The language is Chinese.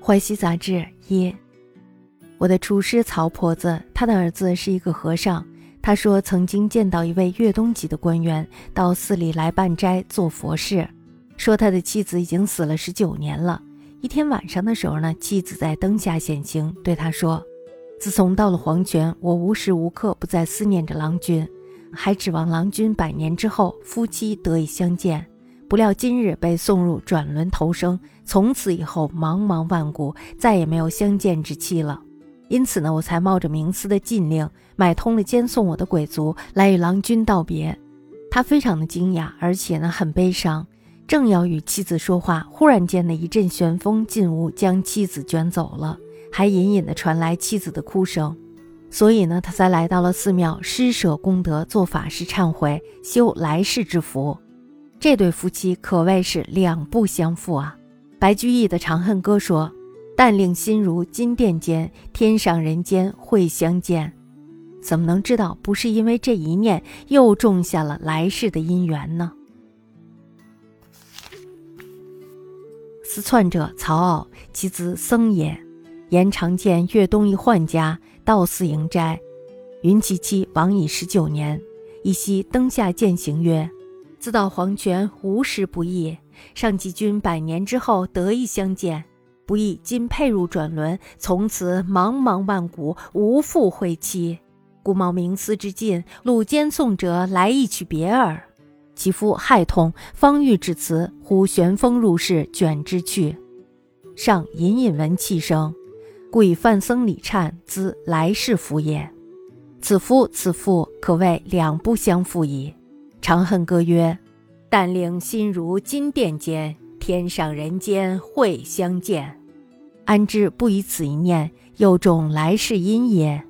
淮西杂志一，我的厨师曹婆子，他的儿子是一个和尚。他说曾经见到一位越东籍的官员到寺里来办斋做佛事，说他的妻子已经死了十九年了。一天晚上的时候呢，妻子在灯下显形，对他说：“自从到了黄泉，我无时无刻不在思念着郎君，还指望郎君百年之后夫妻得以相见。不料今日被送入转轮投生，从此以后茫茫万古再也没有相见之期了。”因此呢，我才冒着冥司的禁令，买通了监送我的鬼卒来与郎君道别。他非常的惊讶，而且呢很悲伤，正要与妻子说话，忽然间的一阵旋风进屋，将妻子卷走了，还隐隐的传来妻子的哭声。所以呢，他才来到了寺庙，施舍功德，做法事忏悔，修来世之福。这对夫妻可谓是两不相负啊。白居易的《长恨歌》说。但令心如金殿间，天上人间会相见。怎么能知道不是因为这一念，又种下了来世的姻缘呢？思篡者曹傲，其子僧也。言常见越东一宦家到寺迎斋，云其妻亡已十九年。一夕灯下见行曰：“自到黄泉无时不易，上及君百年之后得以相见。”不意今配入转轮，从此茫茫万古无复会期。故冒冥思之尽，鲁监送者来一曲别耳。其夫害痛，方欲至此，忽旋风入室，卷之去。上隐隐闻泣声，故以范僧礼忏，兹来世福也。此夫此妇，可谓两不相负矣。长恨歌曰：“但令心如金殿间，天上人间会相见。”安知不以此一念，又种来世因也？